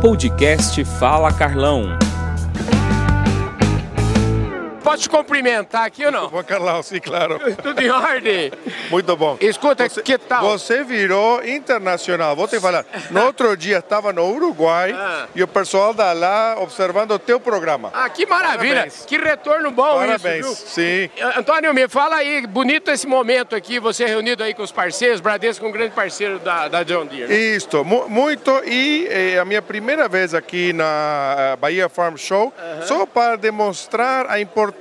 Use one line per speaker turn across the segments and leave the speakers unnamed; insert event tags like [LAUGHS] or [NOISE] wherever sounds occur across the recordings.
Podcast Fala Carlão.
Posso te cumprimentar aqui ou não?
Bom, Carlão, sim, claro. [LAUGHS]
Tudo em ordem?
Muito bom.
Escuta,
Você-
que tal?
Você virou internacional. Vou te falar. No outro dia estava no Uruguai
Ah.
e o pessoal da lá observando o teu programa.
Ah, que maravilha!
Parabéns.
Que retorno bom
Parabéns.
isso,
Sim.
viu? Antônio, me fala aí, bonito esse momento aqui, você reunido aí com os parceiros, Bradesco, um grande parceiro da, da John Deere.
Isto, mu- muito. E eh, a minha primeira vez aqui na eh, Bahia Farm Show, só para demonstrar a importância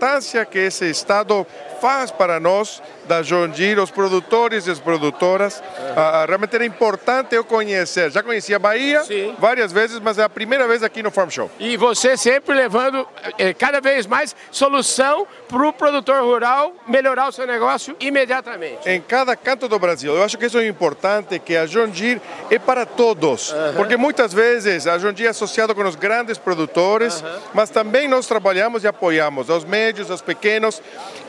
que esse estado faz para nós, da John Deere, os produtores e as produtoras. Ah, realmente era importante eu conhecer. Já conhecia a Bahia
Sim.
várias vezes, mas é a primeira vez aqui no Farm Show.
E você sempre levando eh, cada vez mais solução para o produtor rural melhorar o seu negócio imediatamente.
em cada canto do Brasil. Eu acho que isso é importante, que a John Deere é para todos, porque muitas vezes a John Deere é associada com os grandes produtores, mas também nós trabalhamos e apoiamos aos médios, aos pequenos,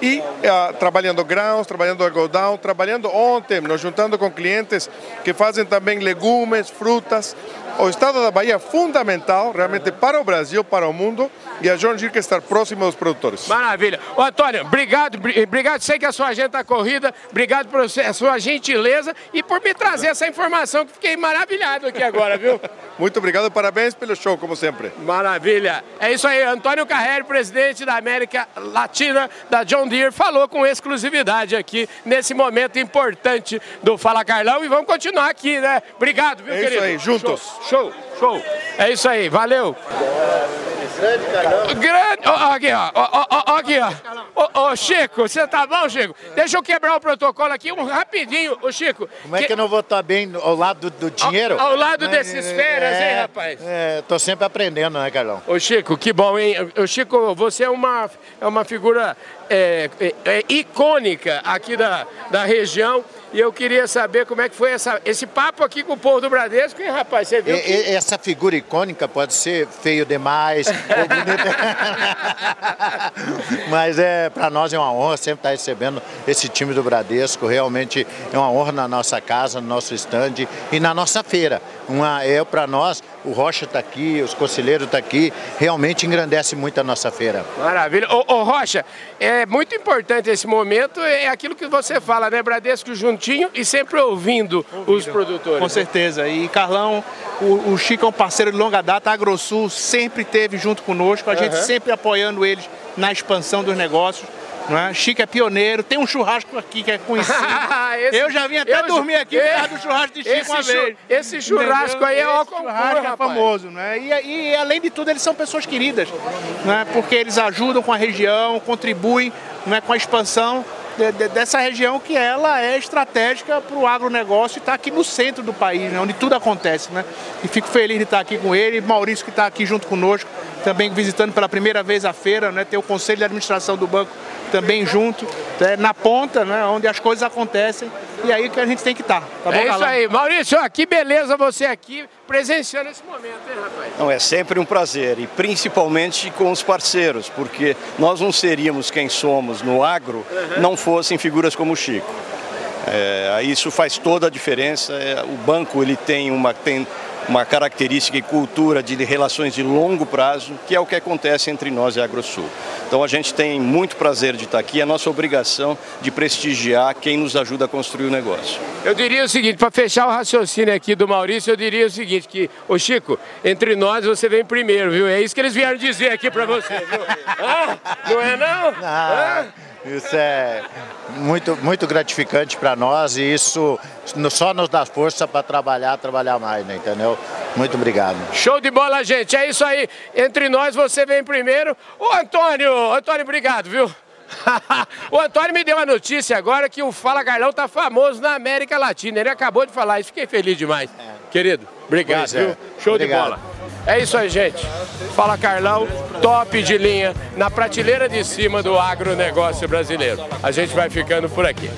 e ah, trabalhando grãos, trabalhando algodão, trabalhando ontem, nos juntando com clientes que fazem também legumes, frutas. O estado da Bahia é fundamental, realmente, para o Brasil, para o mundo, e a John Deere quer estar próximo dos produtores.
Maravilha. Ô, Antônio, obrigado, bri- obrigado. Sei que a sua agenda está corrida. Obrigado por a sua gentileza e por me trazer essa informação que fiquei maravilhado aqui agora, viu?
Muito obrigado parabéns pelo show, como sempre.
Maravilha. É isso aí. Antônio Carreri, presidente da América Latina da John Deere, falou com exclusividade aqui nesse momento importante do Fala Carlão. E vamos continuar aqui, né? Obrigado, viu,
É isso
querido?
aí, juntos.
Show, show. show. É isso aí. Valeu. Grande. Ó, ó, aqui, ó. Ó, ó, aqui, ó. Ô, ô, Chico, você tá bom, Chico? Deixa eu quebrar o protocolo aqui, um rapidinho, ô Chico.
Como é que eu não vou estar bem ao lado do, dinheiro?
ao lado
É,
desses feras, hein,
é,
rapaz?
É, tô sempre aprendendo, né, Carlão?
Ô Chico, que bom, hein? Ô Chico, você é uma, é uma figura é, é, é, icônica aqui da, da região. E eu queria saber como é que foi essa, esse papo aqui com o povo do Bradesco, hein, rapaz? Você viu?
E-
que-
essa figura icônica pode ser feio demais, [LAUGHS] mas é para nós é uma honra sempre estar recebendo esse time do Bradesco. Realmente é uma honra na nossa casa, no nosso estande e na nossa feira. Uma, é para nós, o Rocha está aqui, os conselheiros estão aqui, realmente engrandece muito a nossa feira.
Maravilha. Ô, ô, Rocha, é muito importante esse momento, é aquilo que você fala, né? Bradesco juntinho e sempre ouvindo, os produtores.
Com certeza. E Carlão, o, o Chico é um parceiro de longa data, a AgroSul sempre esteve junto conosco, a gente sempre apoiando eles na expansão dos negócios. Não é? Chico é pioneiro, tem um churrasco aqui que é conhecido. [LAUGHS]
Esse-
eu já vim até dormir aqui por causa do churrasco de Chico
esse
uma vez.
esse churrasco
Entendeu?
aí é concurso,
churrasco é famoso, né? E, e além de tudo, eles são pessoas queridas, né? Porque eles ajudam com a região, contribuem né, com a expansão de- de- dessa região que ela é estratégica para o agronegócio e está aqui no centro do país, né, onde tudo acontece. Né? E fico feliz de estar aqui com ele, Maurício que está aqui junto conosco, também visitando pela primeira vez a feira, né, ter o conselho de administração do banco também junto, né, na ponta, né, onde as coisas acontecem, e aí que a gente tem que estar. Tá bom,
É isso aí. Maurício, ó, que beleza você aqui presenciando esse momento, hein, rapaz?
Não, é sempre um prazer, e principalmente com os parceiros, porque nós não seríamos quem somos no agro não fossem figuras como o Chico. É, isso faz toda a diferença. É, o banco ele tem uma, tem uma característica e cultura de relações de longo prazo, que é o que acontece entre nós e a AgroSul. Então a gente tem muito prazer de estar aqui, é nossa obrigação de prestigiar quem nos ajuda a construir o negócio.
Eu diria o seguinte, para fechar o raciocínio aqui do Maurício, eu diria o seguinte, que, ô Chico, entre nós você vem primeiro, viu? É isso que eles vieram dizer aqui para você, viu? [LAUGHS] Ah, não é não?
Ah, isso é muito, muito gratificante para nós e isso só nos dá força para trabalhar, trabalhar mais, né, entendeu? Muito obrigado.
Show de bola, gente. É isso aí. Entre nós você vem primeiro. Ô Antônio, Antônio, obrigado, viu? [LAUGHS] o Antônio me deu a notícia agora que o Fala Carlão tá famoso na América Latina. Ele acabou de falar isso. Fiquei feliz demais. Querido, obrigado,
é.
viu? Show
Obrigado.
de bola. É isso aí, gente. Fala Carlão, top de linha, na prateleira de cima do agronegócio brasileiro. A gente vai ficando por aqui.